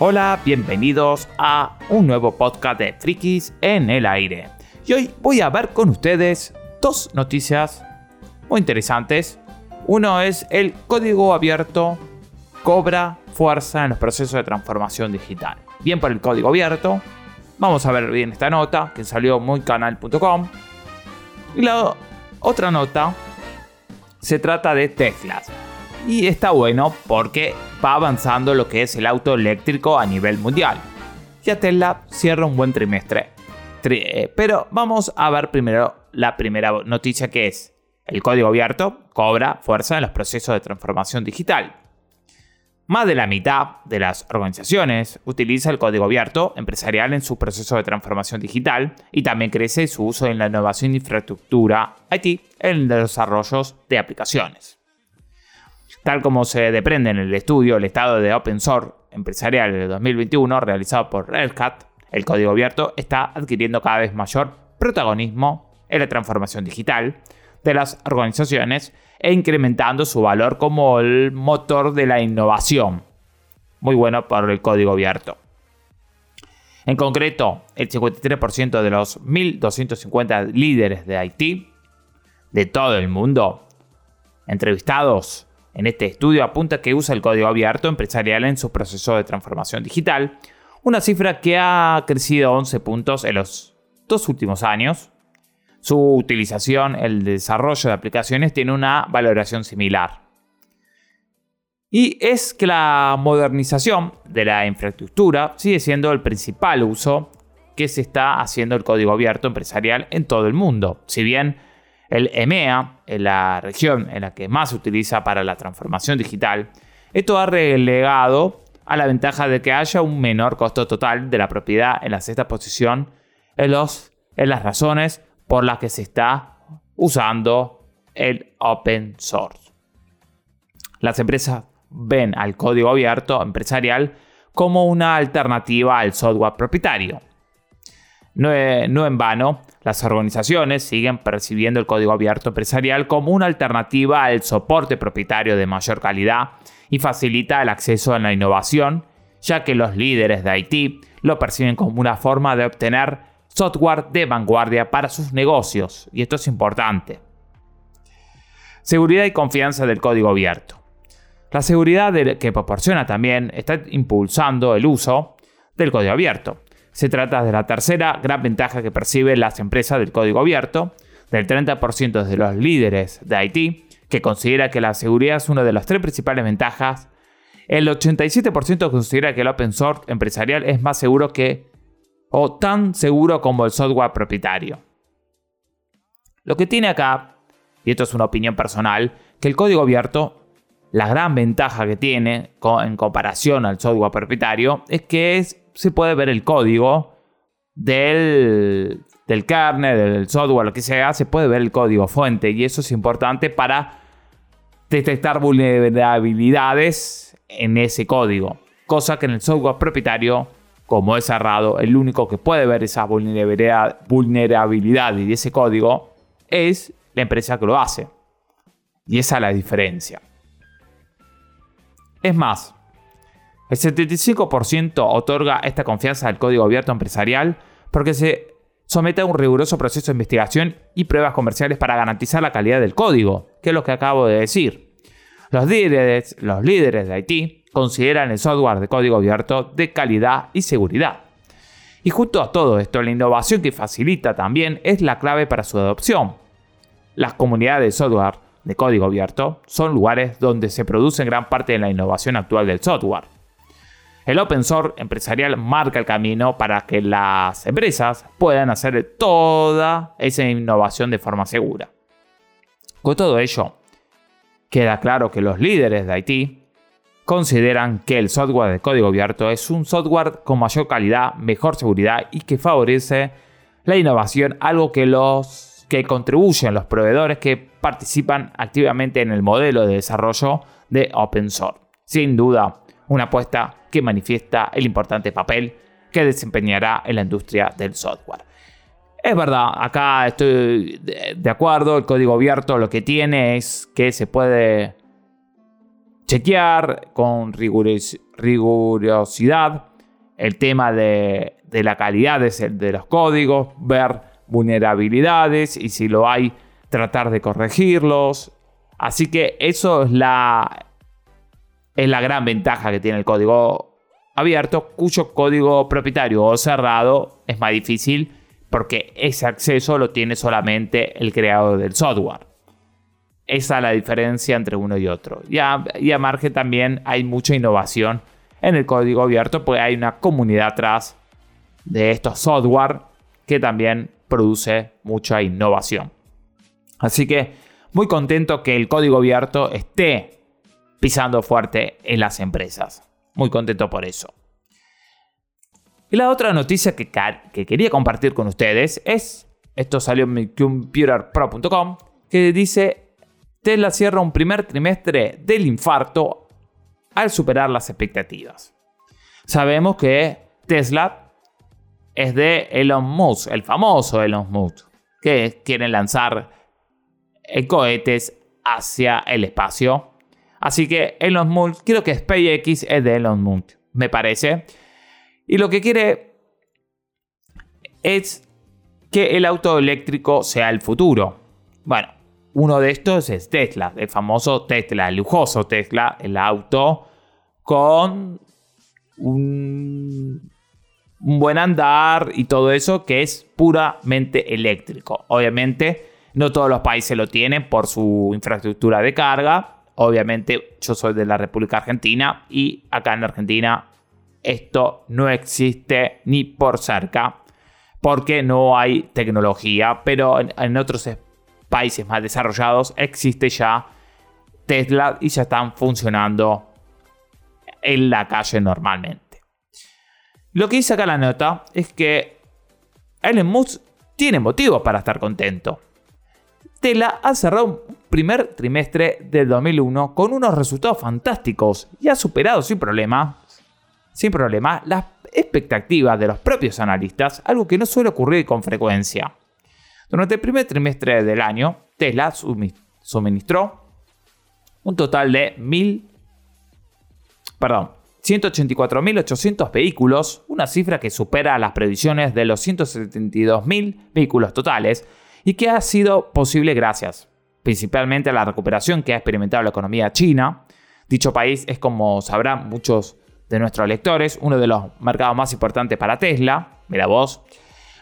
Hola, bienvenidos a un nuevo podcast de Frikis en el aire. Y hoy voy a ver con ustedes dos noticias muy interesantes. Uno es el código abierto cobra fuerza en los procesos de transformación digital. Bien por el código abierto. Vamos a ver bien esta nota que salió muy canal.com. Y la otra nota se trata de Tesla. Y está bueno porque va avanzando lo que es el auto eléctrico a nivel mundial. Ya Tesla cierra un buen trimestre. Eh, pero vamos a ver primero la primera noticia que es el código abierto cobra fuerza en los procesos de transformación digital. Más de la mitad de las organizaciones utiliza el código abierto empresarial en su proceso de transformación digital y también crece su uso en la innovación de infraestructura IT en los desarrollos de aplicaciones. Tal como se deprende en el estudio El estado de Open Source empresarial de 2021 realizado por Red Hat, el código abierto está adquiriendo cada vez mayor protagonismo en la transformación digital de las organizaciones e incrementando su valor como el motor de la innovación. Muy bueno por el código abierto. En concreto, el 53% de los 1.250 líderes de IT de todo el mundo entrevistados en este estudio apunta que usa el código abierto empresarial en su proceso de transformación digital, una cifra que ha crecido 11 puntos en los dos últimos años su utilización, el desarrollo de aplicaciones tiene una valoración similar. Y es que la modernización de la infraestructura sigue siendo el principal uso que se está haciendo el código abierto empresarial en todo el mundo. Si bien el EMEA, en la región en la que más se utiliza para la transformación digital, esto ha relegado a la ventaja de que haya un menor costo total de la propiedad en la sexta posición en, los, en las razones por la que se está usando el open source. Las empresas ven al código abierto empresarial como una alternativa al software propietario. No, en vano, las organizaciones siguen percibiendo el código abierto empresarial como una alternativa al soporte propietario de mayor calidad y facilita el acceso a la innovación, ya que los líderes de IT lo perciben como una forma de obtener software de vanguardia para sus negocios, y esto es importante. Seguridad y confianza del código abierto. La seguridad que proporciona también está impulsando el uso del código abierto. Se trata de la tercera gran ventaja que perciben las empresas del código abierto, del 30% de los líderes de IT, que considera que la seguridad es una de las tres principales ventajas. El 87% considera que el open source empresarial es más seguro que o tan seguro como el software propietario. Lo que tiene acá, y esto es una opinión personal, que el código abierto, la gran ventaja que tiene en comparación al software propietario es que se puede ver el código del, del kernel, del software, lo que sea, se puede ver el código fuente y eso es importante para detectar vulnerabilidades en ese código, cosa que en el software propietario como es cerrado, el único que puede ver esa vulnerabilidad y ese código es la empresa que lo hace. Y esa es la diferencia. Es más, el 75% otorga esta confianza al código abierto empresarial porque se somete a un riguroso proceso de investigación y pruebas comerciales para garantizar la calidad del código, que es lo que acabo de decir. Los líderes, los líderes de IT consideran el software de código abierto de calidad y seguridad. Y junto a todo esto, la innovación que facilita también es la clave para su adopción. Las comunidades de software de código abierto son lugares donde se produce gran parte de la innovación actual del software. El open source empresarial marca el camino para que las empresas puedan hacer toda esa innovación de forma segura. Con todo ello, queda claro que los líderes de IT consideran que el software de código abierto es un software con mayor calidad, mejor seguridad y que favorece la innovación, algo que los que contribuyen los proveedores que participan activamente en el modelo de desarrollo de open source. Sin duda, una apuesta que manifiesta el importante papel que desempeñará en la industria del software. Es verdad, acá estoy de acuerdo, el código abierto lo que tiene es que se puede chequear con rigurosidad el tema de, la calidad de, de los códigos, ver vulnerabilidades y si lo hay, tratar de corregirlos. Así que eso es la, es la gran ventaja que tiene el código abierto, cuyo código propietario o cerrado es más difícil porque ese acceso lo tiene solamente el creador del software. Esa es la diferencia entre uno y otro. Y a, y a también hay mucha innovación en el código abierto, porque hay una comunidad atrás de estos software que también produce mucha innovación. Así que muy contento que el código abierto esté pisando fuerte en las empresas. Muy contento por eso. Y la otra noticia que, que quería compartir con ustedes es, esto salió en computerpro.com, que dice, Tesla cierra un primer trimestre del infarto al superar las expectativas. Sabemos que Tesla es de Elon Musk, el famoso Elon Musk, que quiere lanzar cohetes hacia el espacio. Así que Elon Musk, creo que SpaceX es de Elon Musk, me parece. Y lo que quiere es que el auto eléctrico sea el futuro. Bueno, uno de estos es Tesla, el famoso Tesla, el lujoso Tesla, el auto con un, un buen andar y todo eso que es puramente eléctrico. Obviamente, no todos los países lo tienen por su infraestructura de carga. Obviamente, yo soy de la República Argentina y acá en Argentina esto no existe ni por cerca porque no hay tecnología, pero en, otros países más desarrollados existe ya Tesla y ya están funcionando en la calle normalmente. Lo que dice acá la nota es que Elon Musk tiene motivos para estar contento. Tesla ha cerrado un primer trimestre del 2001 con unos resultados fantásticos y ha superado sin problema sin las expectativas de los propios analistas, algo que no suele ocurrir con frecuencia. Durante el primer trimestre del año, Tesla suministró un total de 184.800 vehículos, una cifra que supera las previsiones de los 172.000 vehículos totales y que ha sido posible gracias principalmente a la recuperación que ha experimentado la economía china. Dicho país es, como sabrán muchos de nuestros lectores, uno de los mercados más importantes para Tesla, mira vos.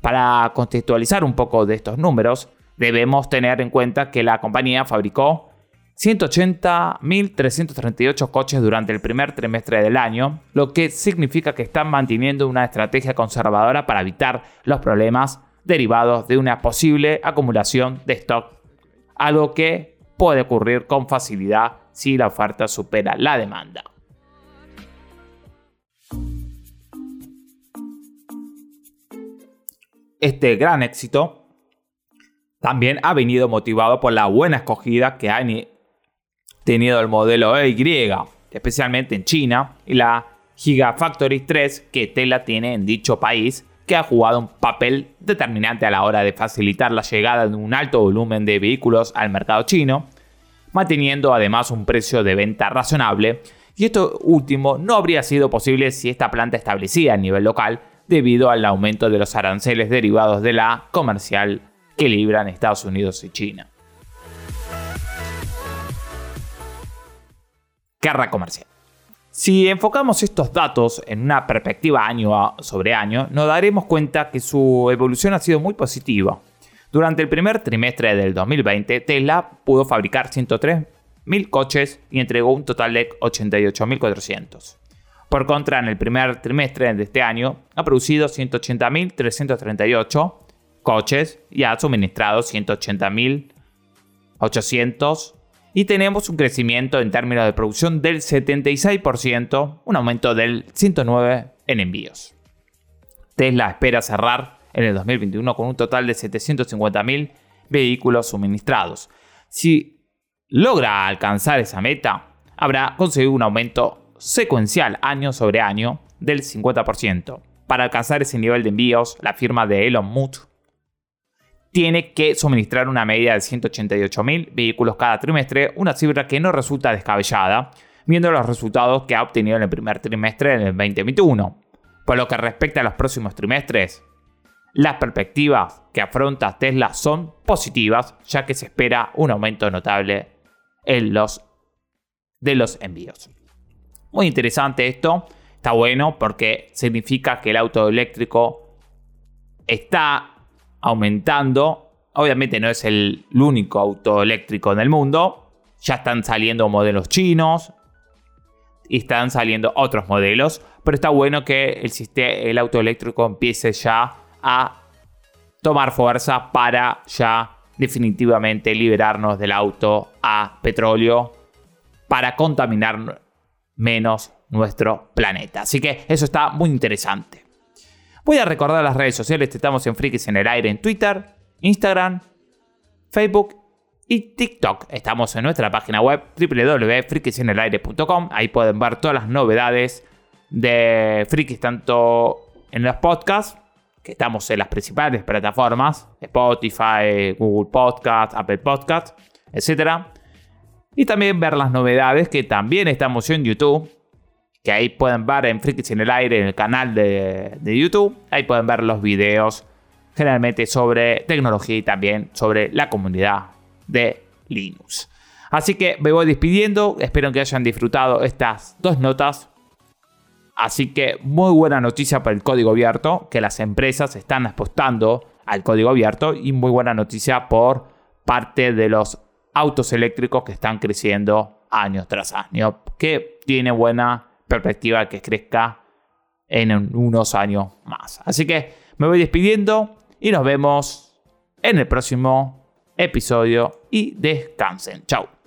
Para contextualizar un poco de estos números, debemos tener en cuenta que la compañía fabricó 180.338 coches durante el primer trimestre del año, lo que significa que están manteniendo una estrategia conservadora para evitar los problemas derivados de una posible acumulación de stock, algo que puede ocurrir con facilidad si la oferta supera la demanda. Este gran éxito también ha venido motivado por la buena escogida que ha tenido el modelo EY, especialmente en China, y la Gigafactory 3 que Tesla tiene en dicho país, ha jugado un papel determinante a la hora de facilitar la llegada de un alto volumen de vehículos al mercado chino, manteniendo además un precio de venta razonable, y esto último no habría sido posible si esta planta establecida a nivel local debido al aumento de los aranceles derivados de la comercial que libran Estados Unidos y China. Guerra comercial. Si enfocamos estos datos en una perspectiva año sobre año, nos daremos cuenta que su evolución ha sido muy positiva. Durante el primer trimestre del 2020, Tesla pudo fabricar 103.000 coches y entregó un total de 88.400. Por contra, en el primer trimestre de este año ha producido 180.338 coches y ha suministrado 180.800 y tenemos un crecimiento en términos de producción del 76%, un aumento del 109 en envíos. Tesla espera cerrar en el 2021 con un total de 750.000 vehículos suministrados. Si logra alcanzar esa meta, habrá conseguido un aumento secuencial año sobre año del 50%. Para alcanzar ese nivel de envíos, la firma de Elon Musk tiene que suministrar una media de 188.000 vehículos cada trimestre, una cifra que no resulta descabellada, viendo los resultados que ha obtenido en el primer trimestre del 2021. Por lo que respecta a los próximos trimestres, las perspectivas que afronta Tesla son positivas, ya que se espera un aumento notable en los, de los envíos. Muy interesante esto, está bueno porque significa que el auto eléctrico está aumentando. Obviamente no es el, único auto eléctrico en el mundo, ya están saliendo modelos chinos y están saliendo otros modelos, pero está bueno que el, el auto eléctrico empiece ya a tomar fuerza para ya definitivamente liberarnos del auto a petróleo para contaminar menos nuestro planeta. Así que eso está muy interesante. Voy a recordar las redes sociales, estamos en Frikis en el aire en Twitter, Instagram, Facebook y TikTok. Estamos en nuestra página web www.frikisenelaire.com. Ahí pueden ver todas las novedades de Frikis, tanto en los podcasts que estamos en las principales plataformas, Spotify, Google Podcast, Apple Podcast, etc. Y también ver las novedades que también estamos en YouTube, que ahí pueden ver en Frikis en el aire, en el canal de, de YouTube, ahí pueden ver los videos generalmente sobre tecnología y también sobre la comunidad de Linux. Así que me voy despidiendo, espero que hayan disfrutado estas dos notas Así que muy buena noticia para el código abierto, que las empresas están apostando al código abierto y muy buena noticia por parte de los autos eléctricos que están creciendo año tras año, que tiene buena perspectiva que crezca en unos años más. Así que me voy despidiendo y nos vemos en el próximo episodio y descansen. Chao.